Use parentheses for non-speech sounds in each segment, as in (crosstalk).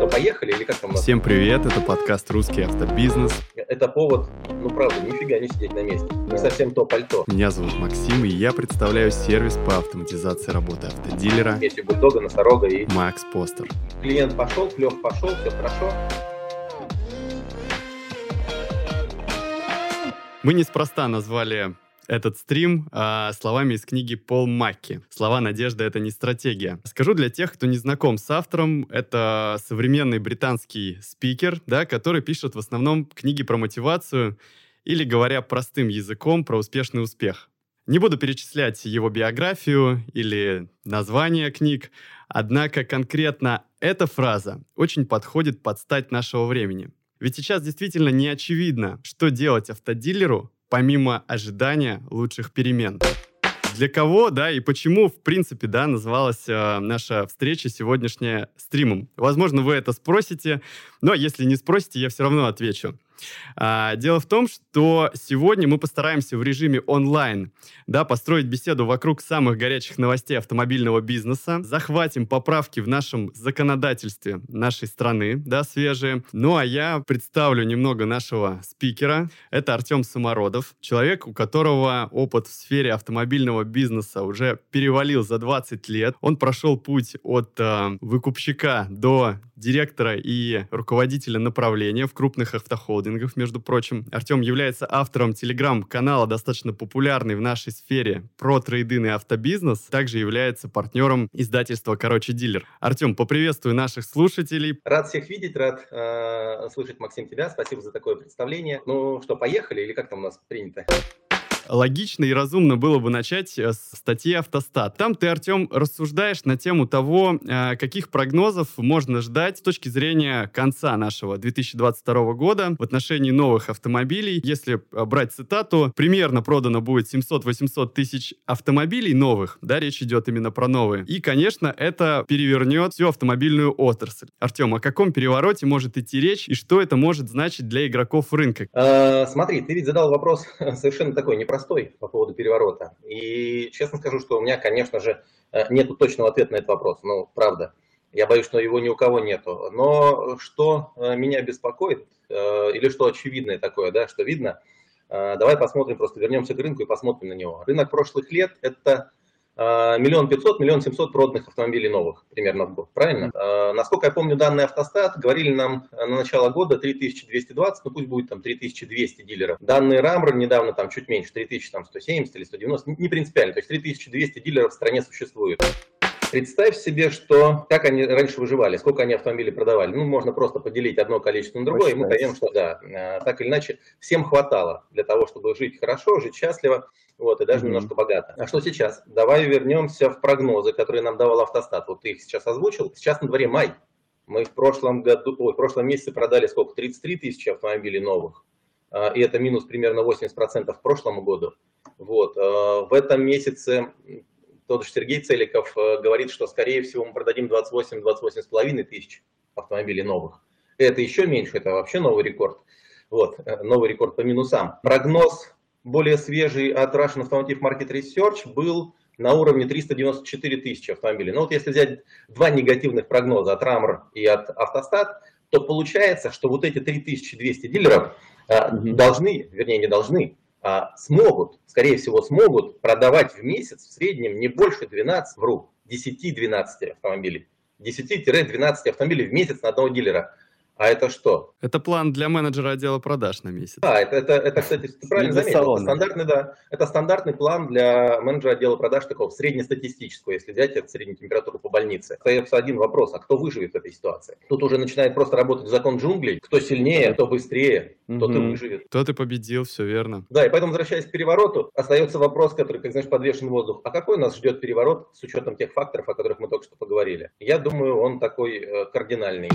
что, поехали или как там? Всем привет, это подкаст «Русский автобизнес». Это повод, ну правда, нифига не сидеть на месте. Не совсем то пальто. Меня зовут Максим, и я представляю сервис по автоматизации работы автодилера. Есть бульдога, носорога и... Макс Постер. Клиент пошел, клев пошел, все хорошо. Мы неспроста назвали этот стрим а, словами из книги Пол Макки. Слова «Надежда — это не стратегия». Скажу для тех, кто не знаком с автором, это современный британский спикер, да, который пишет в основном книги про мотивацию или, говоря простым языком, про успешный успех. Не буду перечислять его биографию или название книг, однако конкретно эта фраза очень подходит под стать нашего времени. Ведь сейчас действительно не очевидно, что делать автодилеру, помимо ожидания лучших перемен. Для кого, да, и почему, в принципе, да, называлась э, наша встреча сегодняшняя стримом? Возможно, вы это спросите, но если не спросите, я все равно отвечу. А, дело в том, что сегодня мы постараемся в режиме онлайн да, построить беседу вокруг самых горячих новостей автомобильного бизнеса, захватим поправки в нашем законодательстве нашей страны, да, свежие. Ну а я представлю немного нашего спикера. Это Артем Самородов, человек, у которого опыт в сфере автомобильного бизнеса уже перевалил за 20 лет. Он прошел путь от э, выкупщика до директора и руководителя направления в крупных автохолдингах, между прочим. Артем является автором телеграм-канала, достаточно популярный в нашей сфере про трейдинг и автобизнес. Также является партнером издательства «Короче, дилер». Артем, поприветствую наших слушателей. Рад всех видеть, рад э, слышать, Максим, тебя. Спасибо за такое представление. Ну что, поехали или как там у нас принято? Логично и разумно было бы начать э, с статьи «Автостат». Там ты, Артем, рассуждаешь на тему того, э, каких прогнозов можно ждать с точки зрения конца нашего 2022 года в отношении новых автомобилей. Если э, брать цитату, примерно продано будет 700-800 тысяч автомобилей новых, да, речь идет именно про новые. И, конечно, это перевернет всю автомобильную отрасль. Артем, о каком перевороте может идти речь и что это может значить для игроков рынка? Смотри, ты ведь задал вопрос (laughs) совершенно такой непростой простой по поводу переворота. И честно скажу, что у меня, конечно же, э, нет точного ответа на этот вопрос. Ну, правда. Я боюсь, что его ни у кого нету. Но что э, меня беспокоит, э, или что очевидное такое, да, что видно, давай посмотрим, просто вернемся к рынку и посмотрим на него. Рынок прошлых лет – это миллион пятьсот, миллион семьсот проданных автомобилей новых примерно в год, правильно? А, насколько я помню, данные автостат говорили нам на начало года 3220, ну пусть будет там 3200 дилеров. Данные Рамры недавно там чуть меньше, 3170 или 190, не принципиально, то есть 3200 дилеров в стране существует. Представь себе, что как они раньше выживали, сколько они автомобилей продавали. Ну, можно просто поделить одно количество на другое, Очень и мы поймем, что да, э, так или иначе, всем хватало для того, чтобы жить хорошо, жить счастливо, вот, и даже mm-hmm. немножко богато. А что сейчас? Давай вернемся в прогнозы, которые нам давал автостат. Вот ты их сейчас озвучил. Сейчас на дворе май. Мы в прошлом году, ой, в прошлом месяце продали сколько? 33 тысячи автомобилей новых. А, и это минус примерно 80% к прошлому году. Вот. А, в этом месяце тот же Сергей Целиков э, говорит, что, скорее всего, мы продадим 28-28,5 тысяч автомобилей новых. Это еще меньше, это вообще новый рекорд. Вот, э, новый рекорд по минусам. Прогноз более свежий от Russian Automotive Market Research был на уровне 394 тысячи автомобилей. Но вот если взять два негативных прогноза от Рамр и от Автостат, то получается, что вот эти 3200 дилеров э, должны, вернее не должны, смогут, скорее всего, смогут продавать в месяц в среднем не больше 12, вру, 10-12 автомобилей. 10-12 автомобилей в месяц на одного дилера. А это что? Это план для менеджера отдела продаж на месяц. Да, это, это, это кстати, ты правильно заметил. Это стандартный, да, это стандартный план для менеджера отдела продаж такого среднестатистического, если взять это среднюю температуру по больнице. Остается один вопрос, а кто выживет в этой ситуации? Тут уже начинает просто работать закон джунглей. Кто сильнее, кто быстрее, тот и выживет. Тот и победил, все верно. Да, и поэтому, возвращаясь к перевороту, остается вопрос, который, как знаешь, подвешен в воздух. А какой нас ждет переворот с учетом тех факторов, о которых мы только что поговорили? Я думаю, он такой э, кардинальный.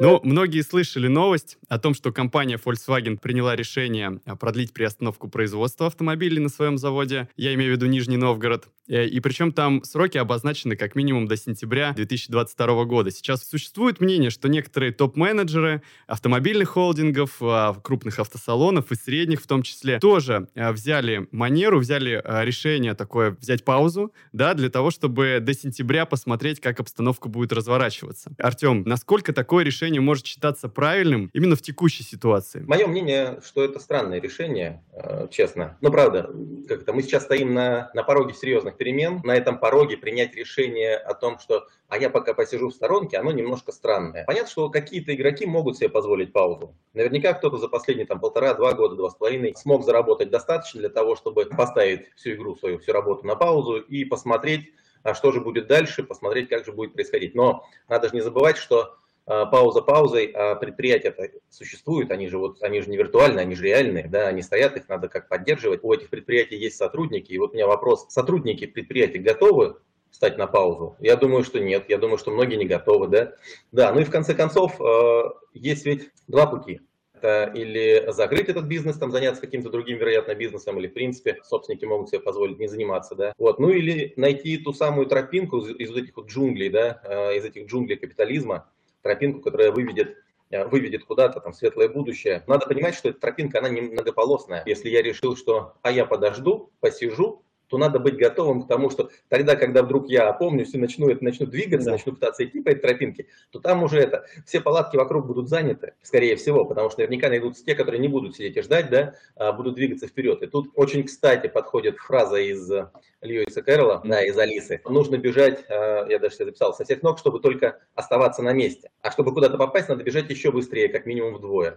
Ну, многие слышали новость о том, что компания Volkswagen приняла решение а, продлить приостановку производства автомобилей на своем заводе. Я имею в виду Нижний Новгород. Э, и причем там сроки обозначены как минимум до сентября 2022 года. Сейчас существует мнение, что некоторые топ-менеджеры автомобильных холдингов, а, крупных автосалонов и средних в том числе, тоже а, взяли манеру, взяли решение такое взять паузу, да, для того, чтобы до сентября посмотреть, как обстановка будет разворачиваться. Артем, насколько такое решение может считаться правильным именно в текущей ситуации? Мое мнение, что это странное решение, э, честно. Ну, правда, как это, мы сейчас стоим на, на пороге серьезных перемен. На этом пороге принять решение о том, что а я пока посижу в сторонке, оно немножко странное. Понятно, что какие-то игроки могут себе позволить паузу. Наверняка кто-то за последние там полтора-два года, два с половиной смог заработать достаточно для того, чтобы поставить всю игру свою, всю работу на паузу и посмотреть, а что же будет дальше, посмотреть, как же будет происходить. Но надо же не забывать, что пауза паузой, а предприятия существуют, они же, вот, они же не виртуальные, они же реальные, да, они стоят, их надо как поддерживать. У этих предприятий есть сотрудники, и вот у меня вопрос, сотрудники предприятий готовы встать на паузу? Я думаю, что нет, я думаю, что многие не готовы, да. Да, ну и в конце концов, а, есть ведь два пути. Это или закрыть этот бизнес, там заняться каким-то другим, вероятно, бизнесом, или, в принципе, собственники могут себе позволить не заниматься, да. Вот, ну или найти ту самую тропинку из, из этих вот джунглей, да, а, из этих джунглей капитализма, тропинку, которая выведет э, выведет куда-то там светлое будущее. Надо понимать, что эта тропинка, она не многополосная. Если я решил, что а я подожду, посижу, то надо быть готовым к тому, что тогда, когда вдруг я опомнюсь и начну, это, начну двигаться, да. начну пытаться идти по этой тропинке, то там уже это, все палатки вокруг будут заняты, скорее всего, потому что наверняка найдутся те, которые не будут сидеть и ждать, да, а будут двигаться вперед. И тут очень кстати подходит фраза из э, Льюиса Кэрролла, да, из Алисы. Нужно бежать, э, я даже записал, со всех ног, чтобы только оставаться на месте. А чтобы куда-то попасть, надо бежать еще быстрее, как минимум вдвое.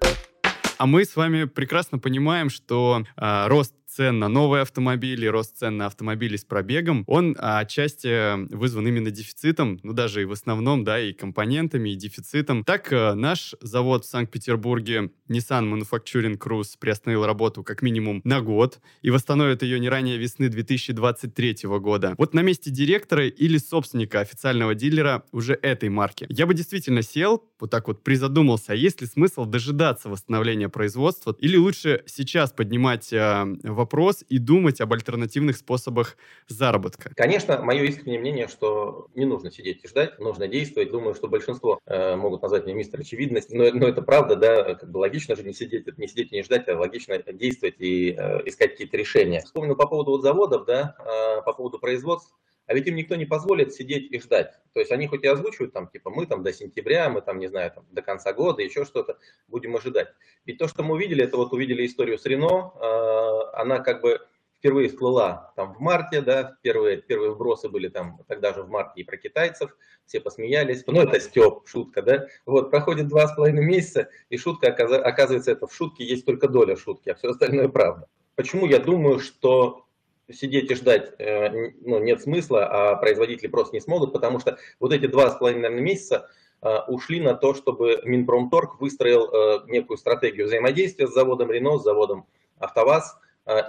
А мы с вами прекрасно понимаем, что э, рост цен на новые автомобили, рост цен на автомобили с пробегом, он а, отчасти вызван именно дефицитом, ну даже и в основном, да, и компонентами, и дефицитом. Так э, наш завод в Санкт-Петербурге Nissan Manufacturing Cruise приостановил работу как минимум на год и восстановит ее не ранее весны 2023 года. Вот на месте директора или собственника официального дилера уже этой марки. Я бы действительно сел, вот так вот призадумался, а есть ли смысл дожидаться восстановления производства или лучше сейчас поднимать э, вопрос и думать об альтернативных способах заработка? Конечно, мое искреннее мнение, что не нужно сидеть и ждать, нужно действовать. Думаю, что большинство э, могут назвать меня мистер очевидность, но, но это правда, да, как бы логично же не сидеть, не сидеть и не ждать, а логично действовать и э, искать какие-то решения. Вспомнил по поводу вот заводов, да, э, по поводу производств. А ведь им никто не позволит сидеть и ждать. То есть они хоть и озвучивают, там, типа, мы там до сентября, мы там, не знаю, там, до конца года, еще что-то, будем ожидать. Ведь то, что мы увидели, это вот увидели историю с Рено, э, она как бы впервые всплыла там в марте, да, первые, первые вбросы были там тогда же в марте и про китайцев, все посмеялись, ну это Степ, шутка, да, вот, проходит два с половиной месяца, и шутка, оказывается, это в шутке есть только доля шутки, а все остальное правда. Почему я думаю, что сидеть и ждать э, ну, нет смысла, а производители просто не смогут, потому что вот эти два с половиной месяца э, ушли на то, чтобы Минпромторг выстроил э, некую стратегию взаимодействия с заводом Рено, с заводом АвтоВАЗ,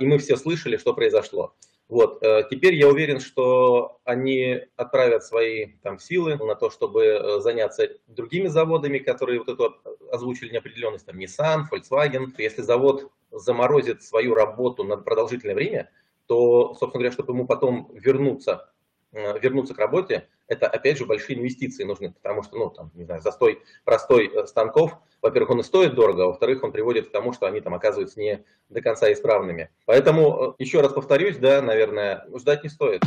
и мы все слышали, что произошло. Вот. Теперь я уверен, что они отправят свои там, силы на то, чтобы заняться другими заводами, которые вот эту озвучили неопределенность, там Nissan, Volkswagen. Если завод заморозит свою работу на продолжительное время, то, собственно говоря, чтобы ему потом вернуться, э, вернуться к работе, это, опять же, большие инвестиции нужны, потому что, ну, там, не знаю, застой простой э, станков, во-первых, он и стоит дорого, а во-вторых, он приводит к тому, что они там оказываются не до конца исправными. Поэтому, э, еще раз повторюсь, да, наверное, ждать не стоит.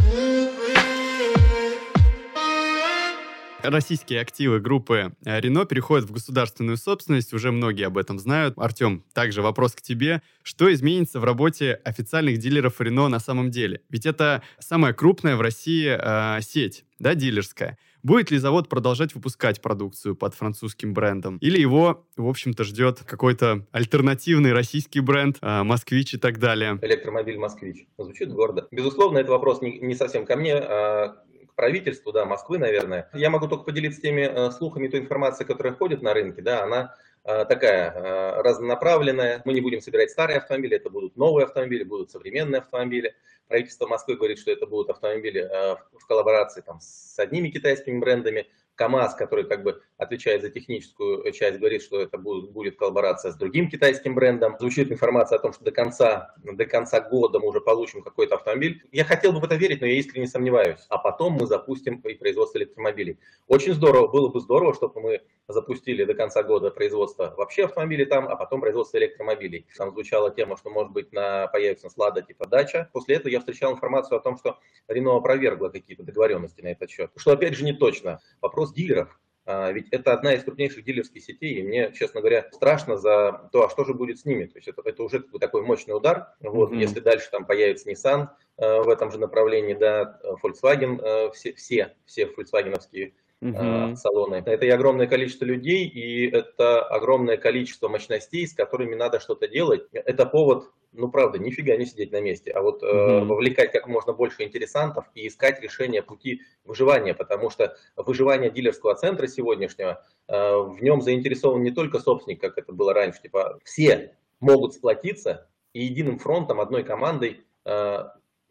Российские активы группы Рено переходят в государственную собственность, уже многие об этом знают. Артем, также вопрос к тебе. Что изменится в работе официальных дилеров Рено на самом деле? Ведь это самая крупная в России э, сеть, да, дилерская. Будет ли завод продолжать выпускать продукцию под французским брендом? Или его, в общем-то, ждет какой-то альтернативный российский бренд, э, «Москвич» и так далее? Электромобиль «Москвич». Звучит гордо. Безусловно, это вопрос не, не совсем ко мне, а правительству, да, Москвы, наверное. Я могу только поделиться теми э, слухами, той информацией, которая ходит на рынке, да, она э, такая э, разнонаправленная. Мы не будем собирать старые автомобили, это будут новые автомобили, будут современные автомобили. Правительство Москвы говорит, что это будут автомобили в коллаборации там, с одними китайскими брендами, КАМАЗ, который как бы отвечает за техническую часть, говорит, что это будет, будет коллаборация с другим китайским брендом. Звучит информация о том, что до конца, до конца года мы уже получим какой-то автомобиль. Я хотел бы в это верить, но я искренне сомневаюсь. А потом мы запустим и производство электромобилей. Очень здорово, было бы здорово, чтобы мы запустили до конца года производство вообще автомобилей там, а потом производство электромобилей. Там звучала тема, что может быть на, появится слада типа дача. После этого я встречал информацию о том, что Рено опровергла какие-то договоренности на этот счет. Что опять же не точно. Вопрос дилеров. А, ведь это одна из крупнейших дилерских сетей, и мне, честно говоря, страшно за то, а что же будет с ними. То есть это, это уже такой мощный удар. Вот, mm-hmm. Если дальше там появится Nissan э, в этом же направлении, да, Volkswagen, э, все, все, все фольксвагеновские uh салоны. Это и огромное количество людей, и это огромное количество мощностей, с которыми надо что-то делать. Это повод, ну правда, нифига не сидеть на месте, а вот э, вовлекать как можно больше интересантов и искать решение пути выживания, потому что выживание дилерского центра сегодняшнего, э, в нем заинтересован не только собственник, как это было раньше, типа все могут сплотиться и единым фронтом, одной командой э,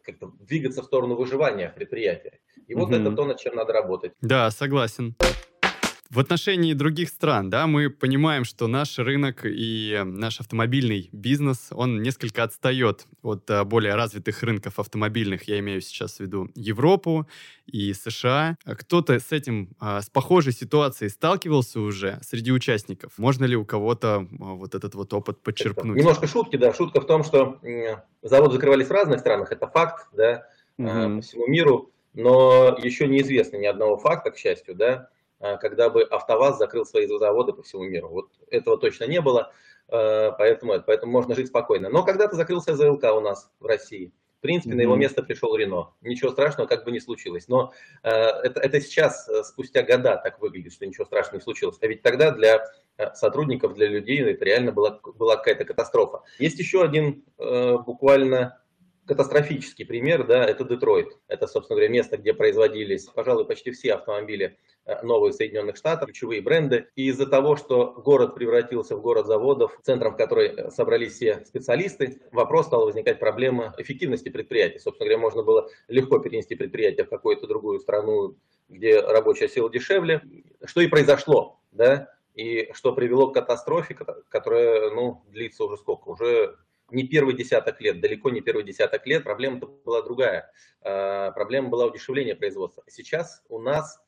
как-то двигаться в сторону выживания предприятия. И вот угу. это то, над чем надо работать. Да, согласен. В отношении других стран, да, мы понимаем, что наш рынок и наш автомобильный бизнес, он несколько отстает от а, более развитых рынков автомобильных. Я имею сейчас в виду Европу и США. Кто-то с этим, а, с похожей ситуацией сталкивался уже среди участников? Можно ли у кого-то а, вот этот вот опыт подчеркнуть? Немножко шутки, да. Шутка в том, что заводы закрывались в разных странах, это факт, да, угу. по всему миру, но еще неизвестно ни одного факта, к счастью, да, Э, когда бы АвтоВАЗ закрыл свои заводы по всему миру. Вот этого точно не было, э, поэтому, поэтому можно жить спокойно. Но когда-то закрылся ЗЛК у нас в России. В принципе, mm-hmm. на его место пришел Рено. Ничего страшного как бы не случилось. Но э, это, это сейчас, спустя года, так выглядит, что ничего страшного не случилось. А ведь тогда для сотрудников, для людей это реально была, была какая-то катастрофа. Есть еще один буквально катастрофический пример, да, это Детройт. Это, собственно говоря, место, где производились, пожалуй, почти все автомобили э, новых Соединенных Штатов, ключевые бренды. И из-за того, что город превратился в город заводов, центром в который э, собрались все специалисты, вопрос стал возникать проблема эффективности предприятия. Собственно говоря, можно было легко перенести предприятие в какую-то другую страну, где рабочая сила дешевле, что и произошло, да, и что привело к катастрофе, которая, ну, длится уже сколько, уже не первый десяток лет, далеко не первый десяток лет, проблема была другая. А, проблема была удешевление производства. Сейчас у нас а,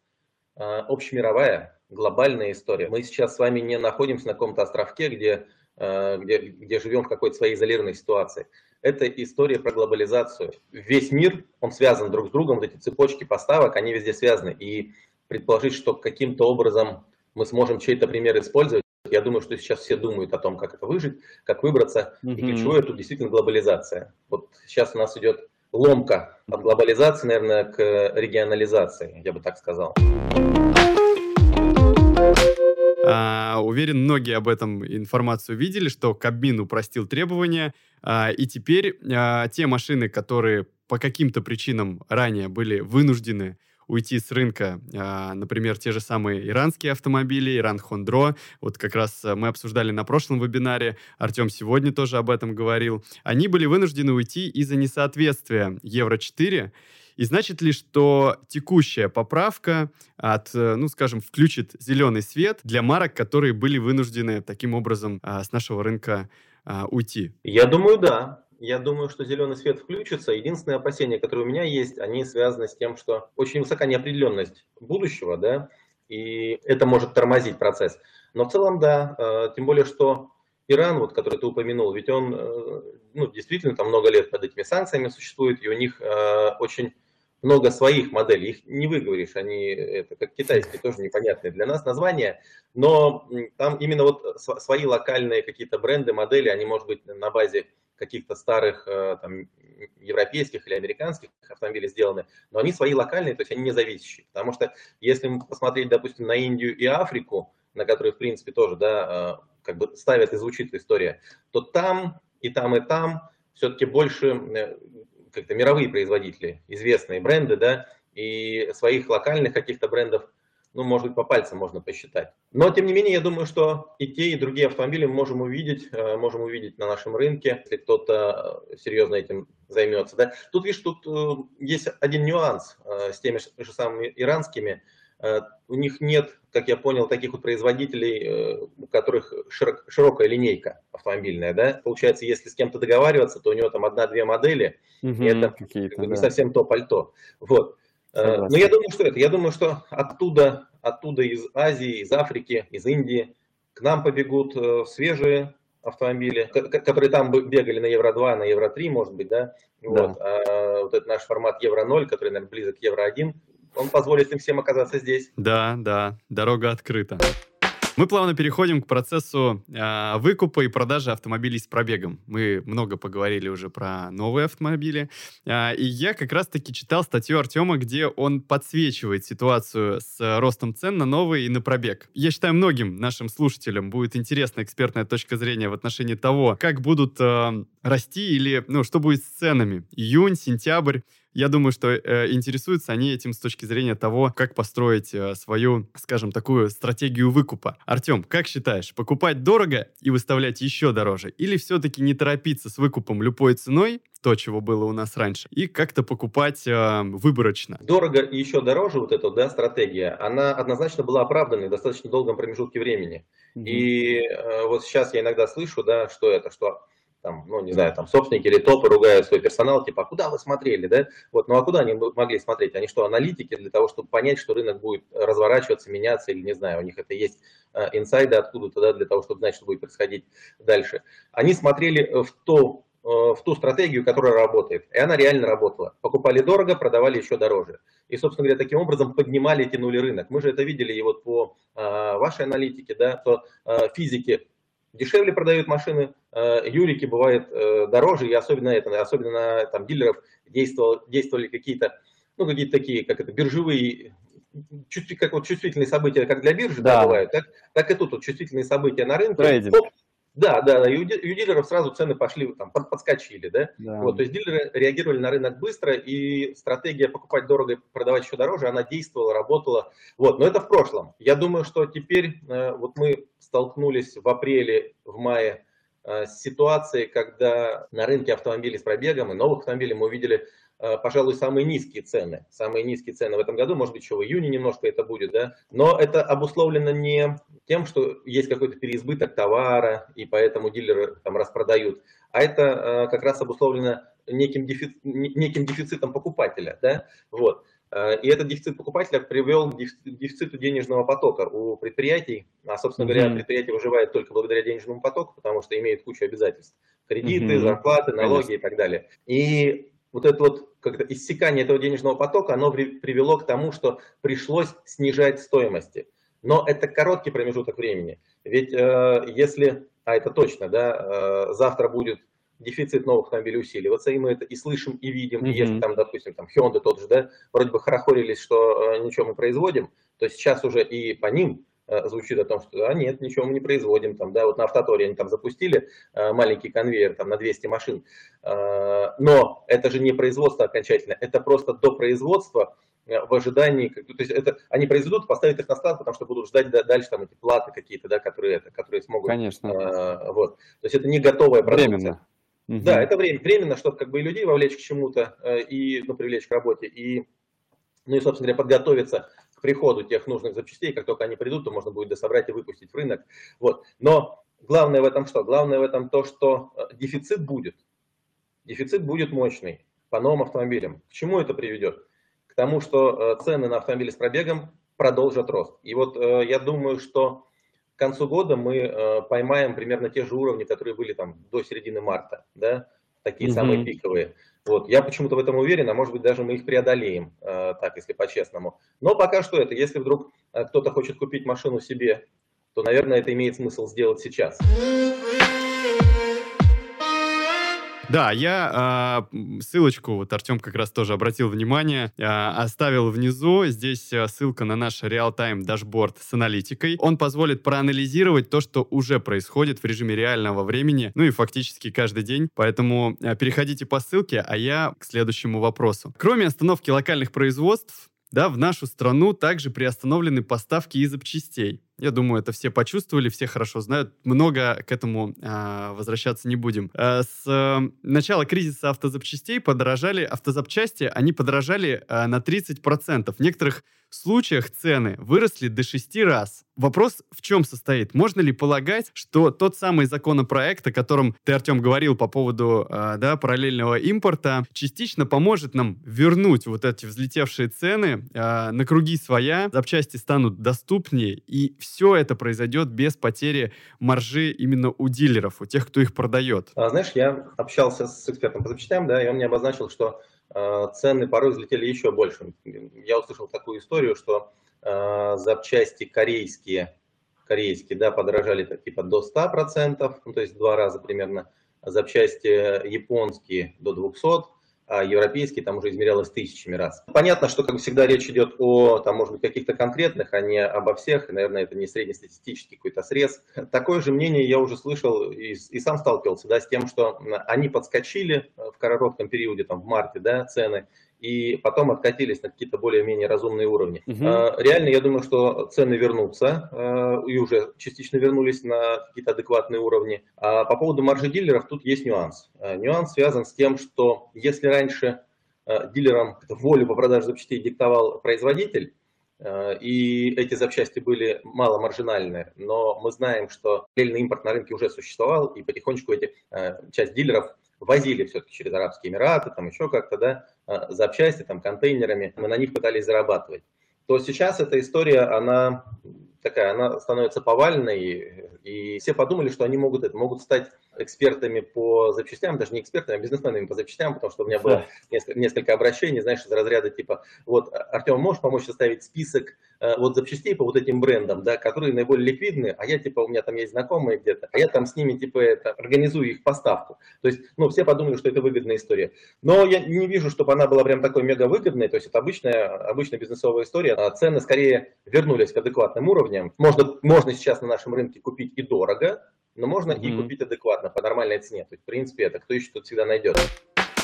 общемировая, глобальная история. Мы сейчас с вами не находимся на каком-то островке, где, а, где, где живем в какой-то своей изолированной ситуации. Это история про глобализацию. Весь мир, он связан друг с другом, вот эти цепочки поставок, они везде связаны. И предположить, что каким-то образом мы сможем чей-то пример использовать, я думаю, что сейчас все думают о том, как это выжить, как выбраться. Mm-hmm. И ключевое тут действительно глобализация. Вот сейчас у нас идет ломка от глобализации, наверное, к регионализации, я бы так сказал. А, уверен, многие об этом информацию видели, что Кабмин упростил требования, а, и теперь а, те машины, которые по каким-то причинам ранее были вынуждены уйти с рынка, а, например, те же самые иранские автомобили, Иран Хондро, вот как раз а, мы обсуждали на прошлом вебинаре, Артем сегодня тоже об этом говорил, они были вынуждены уйти из-за несоответствия Евро-4, и значит ли, что текущая поправка от, э, ну, скажем, включит зеленый свет для марок, которые были вынуждены таким образом а, с нашего рынка уйти? Я думаю, да. Я думаю, что зеленый свет включится. Единственное опасение, которое у меня есть, они связаны с тем, что очень высока неопределенность будущего, да, и это может тормозить процесс. Но в целом, да, э, тем более, что Иран, вот, который ты упомянул, ведь он, э, ну, действительно, там много лет под этими санкциями существует, и у них э, очень много своих моделей, их не выговоришь, они, это как китайские, тоже непонятные для нас названия, но там именно вот свои локальные какие-то бренды, модели, они, может быть, на базе каких-то старых э, там, европейских или американских автомобилей сделаны, но они свои локальные, то есть они независящие. Потому что если посмотреть, допустим, на Индию и Африку, на которые, в принципе, тоже да, э, как бы ставят и звучит история, то там и там и там все-таки больше э, как-то мировые производители, известные бренды, да, и своих локальных каких-то брендов ну, может быть, по пальцам можно посчитать. Но, тем не менее, я думаю, что и те, и другие автомобили мы можем увидеть, э, можем увидеть на нашем рынке, если кто-то э, серьезно этим займется. Да? Тут, видишь, тут э, есть один нюанс с теми же самыми иранскими у них нет, как я понял, таких вот производителей, у которых широк, широкая линейка автомобильная, да, получается, если с кем-то договариваться, то у него там одна-две модели, угу, и это не да. совсем то пальто, вот. Согласен. Но я думаю, что это, я думаю, что оттуда, оттуда из Азии, из Африки, из Индии к нам побегут свежие автомобили, которые там бегали на Евро-2, на Евро-3, может быть, да, да. Вот, а вот этот наш формат Евро-0, который, наверное, близок к Евро-1, он позволит им всем оказаться здесь. Да, да, дорога открыта. Мы плавно переходим к процессу э, выкупа и продажи автомобилей с пробегом. Мы много поговорили уже про новые автомобили. Э, и я как раз-таки читал статью Артема, где он подсвечивает ситуацию с ростом цен на новые и на пробег. Я считаю, многим нашим слушателям будет интересна экспертная точка зрения в отношении того, как будут э, расти или, ну, что будет с ценами. Июнь, сентябрь. Я думаю, что э, интересуются они этим с точки зрения того, как построить э, свою, скажем, такую стратегию выкупа. Артем, как считаешь, покупать дорого и выставлять еще дороже? Или все-таки не торопиться с выкупом любой ценой, то, чего было у нас раньше, и как-то покупать э, выборочно? Дорого и еще дороже вот эта да, стратегия, она однозначно была оправданной в достаточно долгом промежутке времени. Mm-hmm. И э, вот сейчас я иногда слышу, да, что это, что там, ну, не знаю, там, собственники или топы ругают свой персонал, типа, а куда вы смотрели, да? Вот, ну, а куда они могли смотреть? Они что, аналитики для того, чтобы понять, что рынок будет разворачиваться, меняться, или, не знаю, у них это есть э, инсайды откуда-то, да, для того, чтобы знать, что будет происходить дальше. Они смотрели в то, э, в ту стратегию, которая работает. И она реально работала. Покупали дорого, продавали еще дороже. И, собственно говоря, таким образом поднимали и тянули рынок. Мы же это видели и вот по э, вашей аналитике, да, то физики дешевле продают машины, юрики бывает э, дороже, и особенно это, особенно на там, дилеров действовал, действовали какие-то, ну, какие-то такие, как это, биржевые, чуть, как вот чувствительные события, как для биржи да. Да, бывают, так, так и тут вот чувствительные события на рынке. Трейдинг. Оп, да, да, и у, дилеров сразу цены пошли, там, подскочили, да? да. Вот, то есть дилеры реагировали на рынок быстро, и стратегия покупать дорого и продавать еще дороже, она действовала, работала. Вот, но это в прошлом. Я думаю, что теперь, э, вот мы столкнулись в апреле, в мае э, с ситуацией, когда на рынке автомобилей с пробегом и новых автомобилей мы увидели Э, пожалуй, самые низкие цены. Самые низкие цены в этом году, может быть, еще в июне немножко это будет, да. Но это обусловлено не тем, что есть какой-то переизбыток товара, и поэтому дилеры там распродают, а это э, как раз обусловлено неким, дефицит, неким дефицитом покупателя, да. Вот. Э, и этот дефицит покупателя привел к дефициту денежного потока у предприятий. А, собственно говоря, mm-hmm. предприятие выживает только благодаря денежному потоку, потому что имеет кучу обязательств. Кредиты, mm-hmm. зарплаты, налоги Конечно. и так далее. И вот это вот как иссякание этого денежного потока, оно привело к тому, что пришлось снижать стоимости. Но это короткий промежуток времени. Ведь э, если, а это точно, да, э, завтра будет дефицит новых автомобилей усиливаться, и мы это и слышим, и видим, mm-hmm. и если там, допустим, там Hyundai тот же, да, вроде бы хорохорились, что э, ничего мы производим, то сейчас уже и по ним Э, звучит о том, что а нет, ничего мы не производим. Там, да, вот на автоторе они там запустили э, маленький конвейер там, на 200 машин. Э, но это же не производство окончательно, это просто до производства в ожидании, то есть это они произведут, поставят их на склад, потому что будут ждать дальше там эти платы какие-то, да, которые это, которые смогут. Конечно. Э, вот, то есть это не готовая продукция. Временно. Угу. Да, это время, временно, чтобы как бы и людей вовлечь к чему-то э, и ну, привлечь к работе и ну и собственно говоря подготовиться к приходу тех нужных запчастей, как только они придут, то можно будет дособрать и выпустить в рынок. Вот. Но главное в этом что? Главное в этом то, что э, дефицит будет. Дефицит будет мощный по новым автомобилям. К чему это приведет? К тому, что э, цены на автомобили с пробегом продолжат рост. И вот я думаю, что к концу года мы поймаем примерно те же уровни, которые были там до середины марта, да, такие mm-hmm. самые пиковые. Вот, я почему-то в этом уверен, а может быть даже мы их преодолеем, э, так если по-честному. Но пока что это, если вдруг э, кто-то хочет купить машину себе, то, наверное, это имеет смысл сделать сейчас. Да, я э, ссылочку, вот Артем как раз тоже обратил внимание, э, оставил внизу. Здесь э, ссылка на наш реал-тайм дашборд с аналитикой. Он позволит проанализировать то, что уже происходит в режиме реального времени, ну и фактически каждый день. Поэтому э, переходите по ссылке, а я к следующему вопросу. Кроме остановки локальных производств, да, в нашу страну также приостановлены поставки из запчастей. Я думаю, это все почувствовали, все хорошо знают. Много к этому э, возвращаться не будем. Э, с э, начала кризиса автозапчастей подорожали автозапчасти, они подорожали э, на 30%. В некоторых случаях цены выросли до 6 раз. Вопрос в чем состоит? Можно ли полагать, что тот самый законопроект, о котором ты, Артем, говорил по поводу э, да, параллельного импорта, частично поможет нам вернуть вот эти взлетевшие цены э, на круги своя, запчасти станут доступнее, и все это произойдет без потери маржи именно у дилеров, у тех, кто их продает? А, знаешь, я общался с экспертом по запчастям, да, и он мне обозначил, что цены порой взлетели еще больше. Я услышал такую историю, что Э, запчасти корейские, корейские, да, подорожали так, типа до 100%, ну, то есть два раза примерно, запчасти японские до 200, а европейские там уже измерялось тысячами раз. Понятно, что, как всегда, речь идет о, там, может быть, каких-то конкретных, а не обо всех, и, наверное, это не среднестатистический какой-то срез. Такое же мнение я уже слышал и, и сам сталкивался, да, с тем, что они подскочили в коротком периоде, там, в марте, да, цены, и потом откатились на какие-то более-менее разумные уровни. Угу. Реально, я думаю, что цены вернутся а, и уже частично вернулись на какие-то адекватные уровни. А по поводу маржи дилеров тут есть нюанс. А, нюанс связан с тем, что если раньше дилерам волю по продаже запчастей диктовал производитель, и эти запчасти были мало маржинальные, но мы знаем, что параллельный импорт на рынке уже существовал, и потихонечку эти часть дилеров возили все-таки через Арабские Эмираты, там еще как-то, да, запчасти, там, контейнерами, мы на них пытались зарабатывать. То сейчас эта история, она такая, она становится повальной, и все подумали, что они могут это, могут стать экспертами по запчастям, даже не экспертами, а бизнесменами по запчастям, потому что у меня было несколько, несколько обращений, знаешь, из разряда типа, вот, Артем, можешь помочь составить список вот запчастей по вот этим брендам, да, которые наиболее ликвидны, а я, типа, у меня там есть знакомые где-то, а я там с ними, типа, это, организую их поставку. То есть, ну, все подумали, что это выгодная история. Но я не вижу, чтобы она была прям такой мега выгодной, то есть это обычная, обычная бизнесовая история. А цены скорее вернулись к адекватным уровням. Можно, можно сейчас на нашем рынке купить и дорого, но можно mm-hmm. и купить адекватно, по нормальной цене. То есть, в принципе, это кто ищет, тот всегда найдет.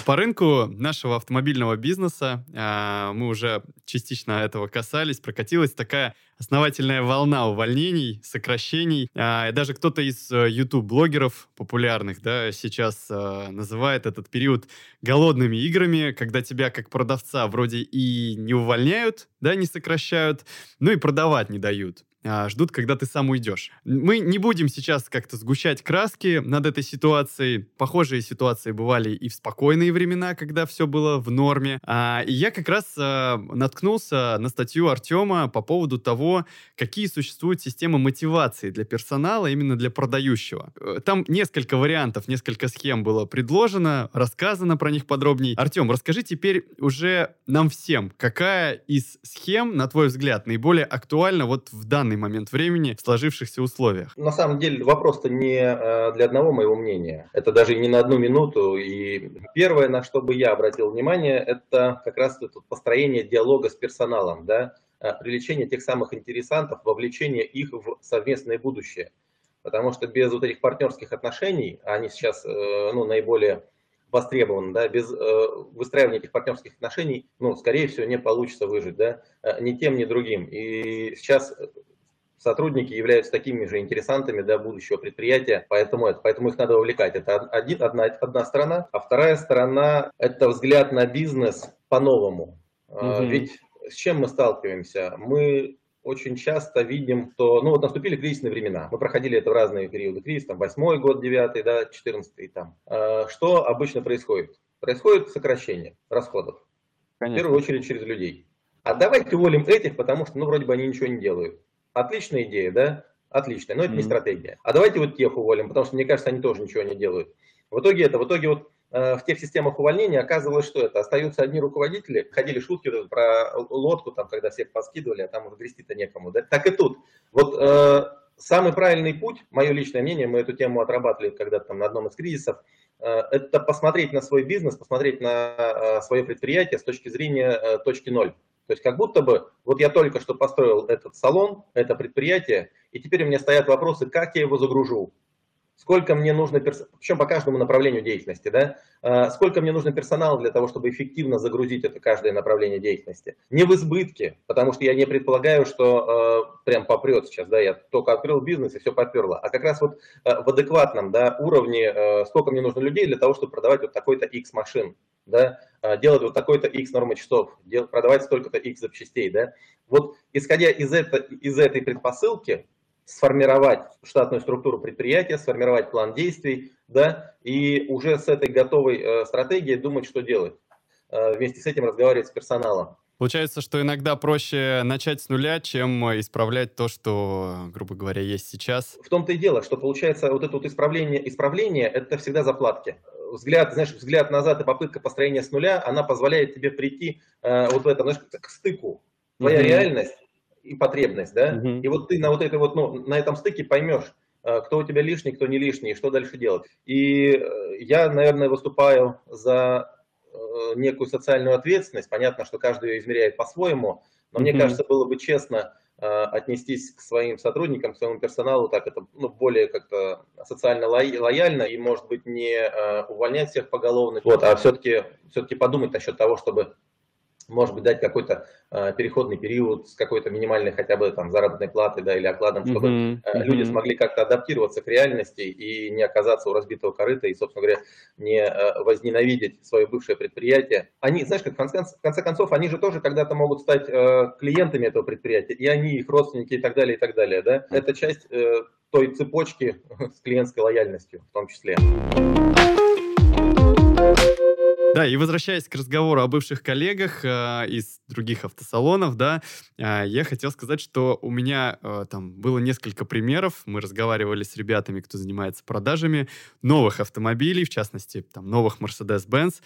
По рынку нашего автомобильного бизнеса, а, мы уже частично этого касались, прокатилась такая основательная волна увольнений, сокращений. А, даже кто-то из YouTube-блогеров э, популярных да, сейчас а, называет этот период голодными играми, когда тебя как продавца вроде и не увольняют, да, не сокращают, но и продавать не дают. А, ждут, когда ты сам уйдешь. Мы не будем сейчас как-то сгущать краски над этой ситуацией. Похожие ситуации бывали и в спокойные времена, когда все было в норме. А, и я как раз а, наткнулся на статью Артема по поводу того, какие существуют системы мотивации для персонала, именно для продающего. Э, там несколько вариантов, несколько схем было предложено, рассказано про них подробнее. Артем, расскажи теперь уже нам всем, какая из схем, на твой взгляд, наиболее актуальна вот в данный данный момент времени в сложившихся условиях? На самом деле вопрос-то не э, для одного моего мнения. Это даже не на одну минуту. И первое, на что бы я обратил внимание, это как раз это построение диалога с персоналом, да, э, привлечение тех самых интересантов, вовлечение их в совместное будущее. Потому что без вот этих партнерских отношений, они сейчас э, ну, наиболее востребованы, да, без выстраивания этих партнерских отношений, ну, скорее всего, не получится выжить, да, ни тем, ни другим. И сейчас сотрудники являются такими же интересантами для будущего предприятия, поэтому, это, поэтому их надо вовлекать. Это один, одна, одна сторона, а вторая сторона – это взгляд на бизнес по-новому. Угу. Ведь с чем мы сталкиваемся? Мы очень часто видим, что, ну вот наступили кризисные времена. Мы проходили это в разные периоды кризиса, там восьмой год, девятый, да, четырнадцатый там. А, что обычно происходит? Происходит сокращение расходов. Конечно. В первую очередь через людей. А давайте уволим этих, потому что, ну, вроде бы они ничего не делают. Отличная идея, да? Отличная, но это mm-hmm. не стратегия. А давайте вот тех уволим, потому что, мне кажется, они тоже ничего не делают. В итоге это, в итоге вот э, в тех системах увольнения оказывалось, что это остаются одни руководители. Ходили шутки про лодку, там, когда всех поскидывали, а там уже грести-то некому. Да? Так и тут. Вот э, самый правильный путь, мое личное мнение, мы эту тему отрабатывали когда-то там на одном из кризисов, э, это посмотреть на свой бизнес, посмотреть на э, свое предприятие с точки зрения э, точки ноль. То есть как будто бы, вот я только что построил этот салон, это предприятие, и теперь у меня стоят вопросы, как я его загружу, сколько мне нужно, перс... причем по каждому направлению деятельности, да, а, сколько мне нужно персонала для того, чтобы эффективно загрузить это каждое направление деятельности. Не в избытке, потому что я не предполагаю, что э, прям попрет сейчас, да, я только открыл бизнес и все поперло, а как раз вот э, в адекватном, да, уровне, э, сколько мне нужно людей для того, чтобы продавать вот такой-то X машин. Да, делать вот такой-то X нормы часов, продавать столько-то X запчастей, да. Вот исходя из, это, из этой предпосылки, сформировать штатную структуру предприятия, сформировать план действий, да, и уже с этой готовой э, стратегией думать, что делать. Э, вместе с этим разговаривать с персоналом. Получается, что иногда проще начать с нуля, чем исправлять то, что, грубо говоря, есть сейчас. В том-то и дело, что получается вот это вот исправление, исправление это всегда заплатки. Взгляд, знаешь, взгляд назад и попытка построения с нуля, она позволяет тебе прийти э, вот в этом, знаешь, к стыку. Твоя mm-hmm. реальность и потребность, да? Mm-hmm. И вот ты на вот этой вот, ну, на этом стыке поймешь, э, кто у тебя лишний, кто не лишний, и что дальше делать. И э, я, наверное, выступаю за Э, некую социальную ответственность. Понятно, что каждый ее измеряет по-своему, но mm-hmm. мне кажется, было бы честно отнестись к своим сотрудникам, к своему персоналу так это ну, более как-то социально лояльно и, может быть, не э, увольнять всех поголовно, вот, а все-таки все-таки подумать насчет того, чтобы может быть, дать какой-то э, переходный период с какой-то минимальной хотя бы там заработной платой, да, или окладом, чтобы mm-hmm. э, люди смогли как-то адаптироваться к реальности и не оказаться у разбитого корыта и, собственно говоря, не э, возненавидеть свое бывшее предприятие. Они, знаешь, как в конце, в конце концов, они же тоже когда-то могут стать э, клиентами этого предприятия, и они, их родственники и так далее, и так далее, да. Это часть э, той цепочки (laughs) с клиентской лояльностью в том числе. Да, и возвращаясь к разговору о бывших коллегах э, из других автосалонов, да, э, я хотел сказать, что у меня э, там было несколько примеров. Мы разговаривали с ребятами, кто занимается продажами новых автомобилей, в частности, там, новых Mercedes-Benz.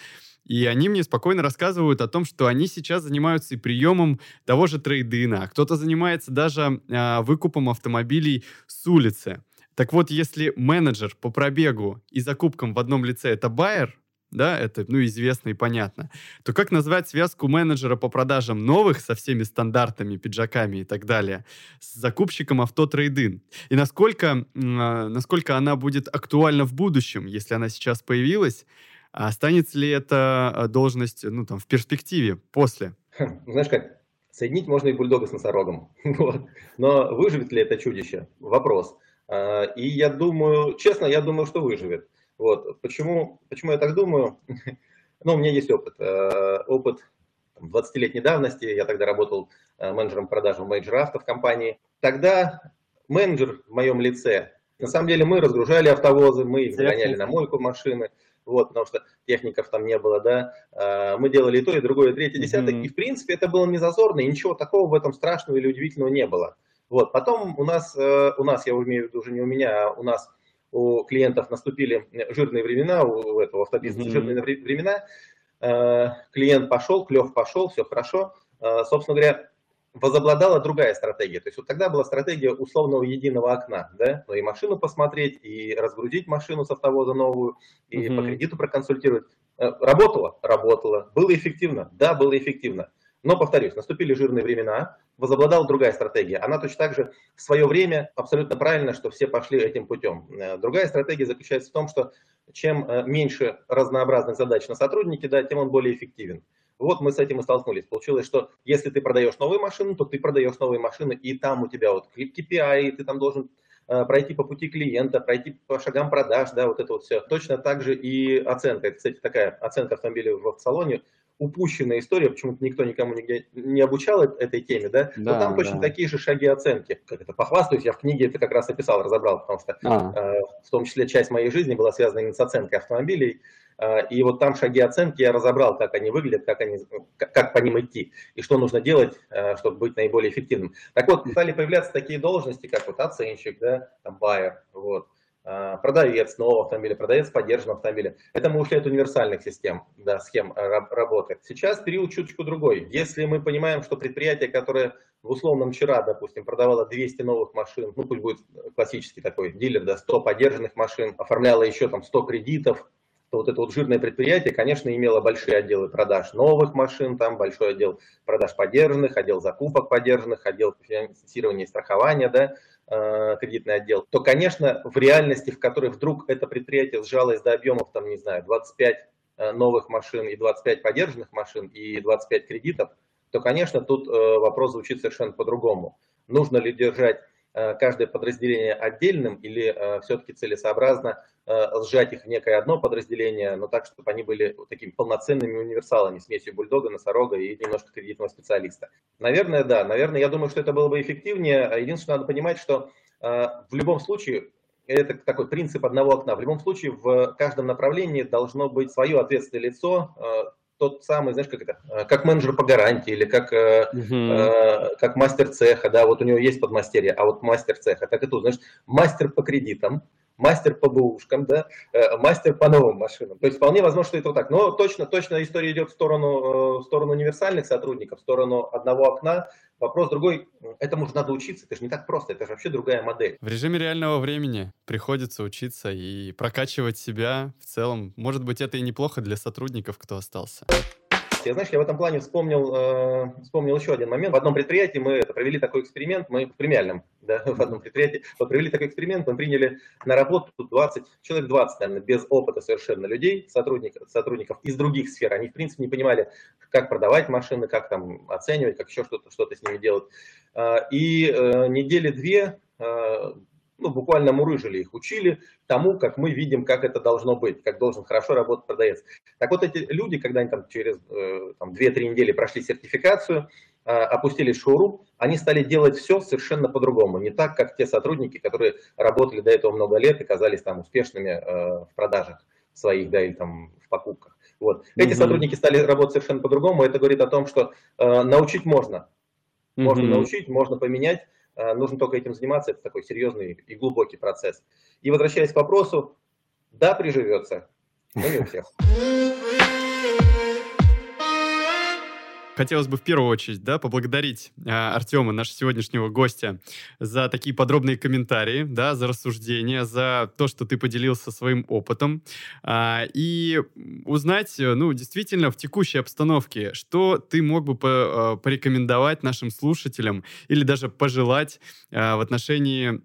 И они мне спокойно рассказывают о том, что они сейчас занимаются и приемом того же трейдина, а кто-то занимается даже э, выкупом автомобилей с улицы. Так вот, если менеджер по пробегу и закупкам в одном лице это байер, да, это, ну, известно и понятно, то как назвать связку менеджера по продажам новых со всеми стандартами, пиджаками и так далее с закупщиком авто трейдин? И насколько, э, насколько она будет актуальна в будущем, если она сейчас появилась, а останется ли эта а, должность, ну, там, в перспективе, после? Хм, знаешь как, соединить можно и бульдога с носорогом, (laughs) но выживет ли это чудище? Вопрос. И я думаю, честно, я думаю, что выживет. Вот. Почему, почему я так думаю? (laughs) ну, у меня есть опыт. Э, опыт 20-летней давности. Я тогда работал э, менеджером продаж в Major Auto в компании. Тогда менеджер в моем лице, на самом деле мы разгружали автовозы, мы их загоняли на мойку машины, вот, потому что техников там не было, да, э, мы делали и то, и другое, и третье, десятое, mm-hmm. и в принципе это было не зазорно, и ничего такого в этом страшного или удивительного не было. Вот, потом у нас, у нас, я имею в виду уже не у меня, а у нас у клиентов наступили жирные времена, у этого автобизнеса mm-hmm. жирные времена, э, клиент пошел, клев пошел, все хорошо, э, собственно говоря, возобладала другая стратегия. То есть вот тогда была стратегия условного единого окна, да, ну и машину посмотреть, и разгрузить машину с автовоза новую, и mm-hmm. по кредиту проконсультировать. Э, работало? Работало. Было эффективно? Да, было эффективно. Но, повторюсь, наступили жирные времена, возобладала другая стратегия. Она точно так же в свое время абсолютно правильно, что все пошли этим путем. Э, другая стратегия заключается в том, что чем э, меньше разнообразных задач на сотруднике, да, тем он более эффективен. Вот мы с этим и столкнулись. Получилось, что если ты продаешь новые машины, то ты продаешь новые машины, и там у тебя вот KPI, ты там должен э, пройти по пути клиента, пройти по шагам продаж, да, вот это вот все. Точно так же и оценка. Это, кстати, такая оценка автомобиля в салоне упущенная история, почему-то никто никому нигде не обучал этой теме, да, да но там да. точно такие же шаги оценки. Как это похвастаюсь, я в книге это как раз описал, разобрал, потому что а. э, в том числе часть моей жизни была связана именно с оценкой автомобилей, э, и вот там шаги оценки я разобрал, как они выглядят, как, они, как, как по ним идти, и что нужно делать, э, чтобы быть наиболее эффективным. Так вот, стали появляться такие должности, как вот оценщик, да, там, байер, вот, продавец нового автомобиля, продавец поддержанного автомобиля. Это мы ушли от универсальных систем, да, схем работы. Сейчас период чуточку другой. Если мы понимаем, что предприятие, которое в условном вчера, допустим, продавало 200 новых машин, ну пусть будет классический такой дилер, да, 100 поддержанных машин, оформляло еще там 100 кредитов, то вот это вот жирное предприятие, конечно, имело большие отделы продаж новых машин, там большой отдел продаж поддержанных, отдел закупок поддержанных, отдел финансирования и страхования, да, Э, кредитный отдел, то, конечно, в реальности, в которой вдруг это предприятие сжалось до объемов, там, не знаю, 25 э, новых машин и 25 поддержанных машин и 25 кредитов, то, конечно, тут э, вопрос звучит совершенно по-другому. Нужно ли держать каждое подразделение отдельным или все-таки целесообразно сжать их в некое одно подразделение, но так, чтобы они были такими полноценными универсалами, смесью бульдога, носорога и немножко кредитного специалиста. Наверное, да. Наверное, я думаю, что это было бы эффективнее. Единственное, надо понимать, что в любом случае это такой принцип одного окна. В любом случае, в каждом направлении должно быть свое ответственное лицо, э, тот самый, знаешь, как это, э, как менеджер по гарантии или как, угу. э, как мастер цеха, да, вот у него есть подмастерье, а вот мастер цеха, так и тут, знаешь, мастер по кредитам, мастер по бэушкам, да, мастер по новым машинам. То есть вполне возможно, что это вот так. Но точно, точно история идет в сторону, в сторону универсальных сотрудников, в сторону одного окна, Вопрос другой, этому же надо учиться, это же не так просто, это же вообще другая модель. В режиме реального времени приходится учиться и прокачивать себя в целом. Может быть, это и неплохо для сотрудников, кто остался. Я, знаешь, я в этом плане вспомнил, э, вспомнил еще один момент. В одном предприятии мы это, провели такой эксперимент, мы в премиальном, да, (laughs) в одном предприятии, мы провели такой эксперимент, мы приняли на работу 20, человек 20, наверное, без опыта совершенно людей, сотрудников, сотрудников из других сфер. Они, в принципе, не понимали, как продавать машины, как там оценивать, как еще что-то что с ними делать. Э, и э, недели две э, ну, буквально мурыжили их, учили тому, как мы видим, как это должно быть, как должен хорошо работать продавец. Так вот эти люди, когда они там через э, там, 2-3 недели прошли сертификацию, опустились в шоурум, они стали делать все совершенно по-другому. Не так, как те сотрудники, которые работали до этого много лет и казались там успешными э, в продажах своих, да, или там в покупках. Вот. Эти mm-hmm. сотрудники стали работать совершенно по-другому. Это говорит о том, что э, научить можно. Можно mm-hmm. научить, можно поменять. Э, нужно только этим заниматься, это такой серьезный и глубокий процесс. И возвращаясь к вопросу, да, приживется, но не у всех. Хотелось бы в первую очередь да, поблагодарить э, Артема, нашего сегодняшнего гостя, за такие подробные комментарии, да, за рассуждения, за то, что ты поделился своим опытом. Э, и узнать, ну, действительно, в текущей обстановке, что ты мог бы э, порекомендовать нашим слушателям или даже пожелать в отношении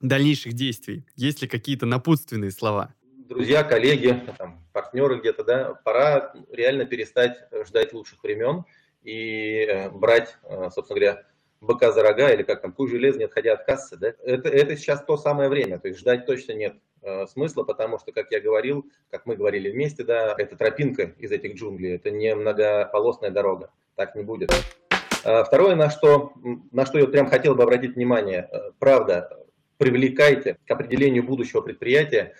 дальнейших действий? Есть ли какие-то напутственные слова? Друзья, коллеги, там, партнеры где-то, да, пора реально перестать ждать лучших времен и э, брать, э, собственно говоря, быка за рога, или как там, куй желез, не отходя от кассы, да, это, это сейчас то самое время, то есть ждать точно нет э, смысла, потому что, как я говорил, как мы говорили вместе, да, это тропинка из этих джунглей, это не многополосная дорога, так не будет. А второе, на что, на что я прям хотел бы обратить внимание, правда, привлекайте к определению будущего предприятия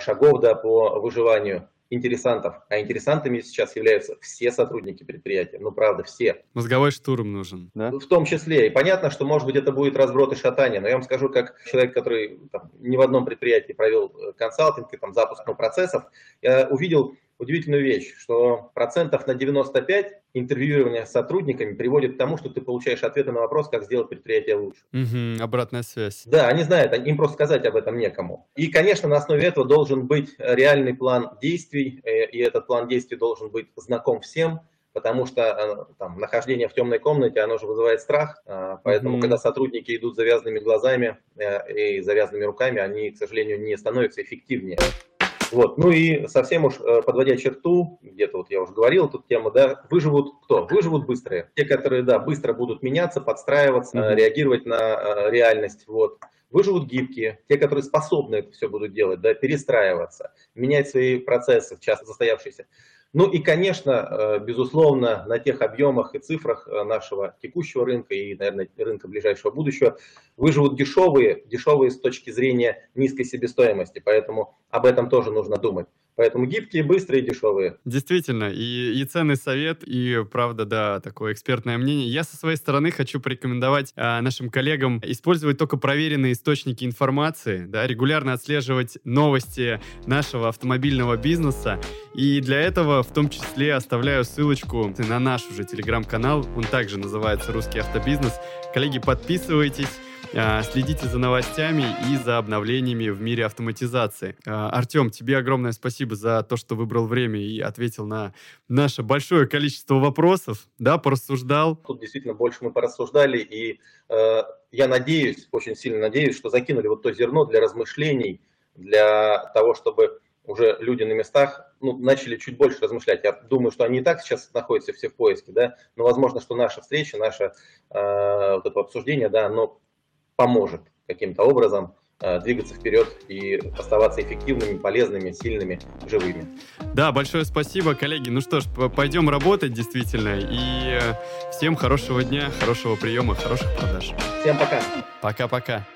шагов да, по выживанию интересантов. А интересантами сейчас являются все сотрудники предприятия. Ну, правда, все. Мозговой штурм нужен, да? В том числе. И понятно, что, может быть, это будет разброд и шатание. Но я вам скажу, как человек, который там, не в одном предприятии провел э, консалтинг и там, запуск процессов, я увидел удивительную вещь, что процентов на 95 интервьюирования с сотрудниками приводит к тому, что ты получаешь ответы на вопрос, как сделать предприятие лучше. Угу, обратная связь. Да, они знают, им просто сказать об этом некому. И, конечно, на основе этого должен быть реальный план действий, э, и этот план действий должен быть знаком всем, потому что э, там, нахождение в темной комнате, оно же вызывает страх, а, поэтому, mm-hmm. когда сотрудники идут завязанными глазами э, и завязанными руками, они, к сожалению, не становятся эффективнее. Вот. Ну и совсем уж э, подводя черту, где-то вот я уже говорил эту тему, да, выживут кто? Выживут быстрые. Те, которые, да, быстро будут меняться, подстраиваться, mm-hmm. реагировать на э, реальность, вот. Выживут гибкие, те, которые способны это все будут делать, да, перестраиваться, менять свои процессы, часто застоявшиеся. Ну и, конечно, э, безусловно, на тех объемах и цифрах э, нашего текущего рынка и, наверное, рынка ближайшего будущего выживут дешевые, дешевые с точки зрения низкой себестоимости, поэтому об этом тоже нужно думать. Поэтому гибкие, быстрые, дешевые. Действительно, и, и ценный совет, и правда, да, такое экспертное мнение. Я со своей стороны хочу порекомендовать а, нашим коллегам использовать только проверенные источники информации, да, регулярно отслеживать новости нашего автомобильного бизнеса. И для этого в том числе оставляю ссылочку на наш уже телеграм-канал, он также называется «Русский автобизнес». Коллеги, подписывайтесь, следите за новостями и за обновлениями в мире автоматизации. А, Артем, тебе огромное спасибо за то, что выбрал время и ответил на наше большое количество вопросов, да, порассуждал. Тут действительно больше мы порассуждали, и э, я надеюсь, очень сильно надеюсь, что закинули вот то зерно для размышлений, для того, чтобы уже люди на местах ну, начали чуть больше размышлять. Я думаю, что они и так сейчас находятся все в поиске, да, но возможно, что наша встреча, наше э, вот это обсуждение, да, оно поможет каким-то образом Э, двигаться вперед и оставаться эффективными, полезными, сильными, живыми. Да, большое спасибо, коллеги. Ну что ж, пойдем работать действительно. И э, всем хорошего дня, хорошего приема, хороших продаж. Всем пока. Пока-пока.